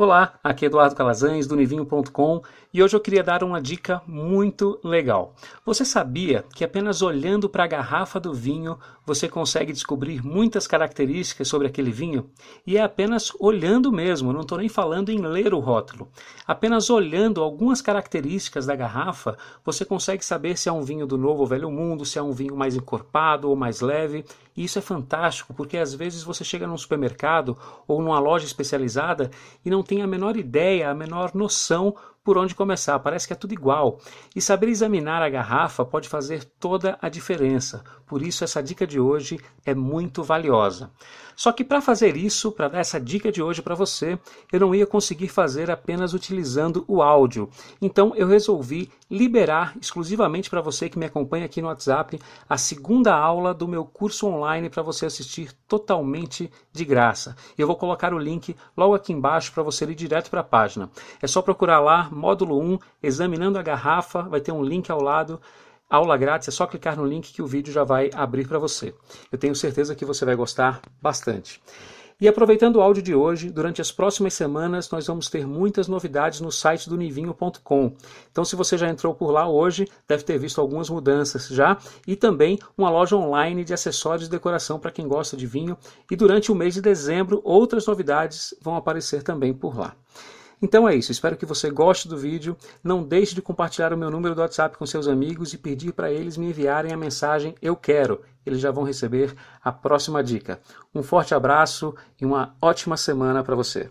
Olá, aqui é Eduardo Calazans do Nivinho.com e hoje eu queria dar uma dica muito legal. Você sabia que apenas olhando para a garrafa do vinho você consegue descobrir muitas características sobre aquele vinho? E é apenas olhando mesmo, não estou nem falando em ler o rótulo. Apenas olhando algumas características da garrafa você consegue saber se é um vinho do novo ou velho mundo, se é um vinho mais encorpado ou mais leve. E isso é fantástico porque às vezes você chega num supermercado ou numa loja especializada e não tem a menor ideia, a menor noção por onde começar, parece que é tudo igual. E saber examinar a garrafa pode fazer toda a diferença. Por isso, essa dica de hoje é muito valiosa. Só que para fazer isso, para dar essa dica de hoje para você, eu não ia conseguir fazer apenas utilizando o áudio. Então eu resolvi liberar exclusivamente para você que me acompanha aqui no WhatsApp a segunda aula do meu curso online para você assistir totalmente de graça. Eu vou colocar o link logo aqui embaixo para você ir direto para a página. É só procurar lá, módulo 1, examinando a garrafa, vai ter um link ao lado aula grátis, é só clicar no link que o vídeo já vai abrir para você. Eu tenho certeza que você vai gostar bastante. E aproveitando o áudio de hoje, durante as próximas semanas nós vamos ter muitas novidades no site do nivinho.com. Então, se você já entrou por lá hoje, deve ter visto algumas mudanças já e também uma loja online de acessórios de decoração para quem gosta de vinho. E durante o mês de dezembro, outras novidades vão aparecer também por lá. Então é isso, espero que você goste do vídeo. Não deixe de compartilhar o meu número do WhatsApp com seus amigos e pedir para eles me enviarem a mensagem Eu Quero. Eles já vão receber a próxima dica. Um forte abraço e uma ótima semana para você.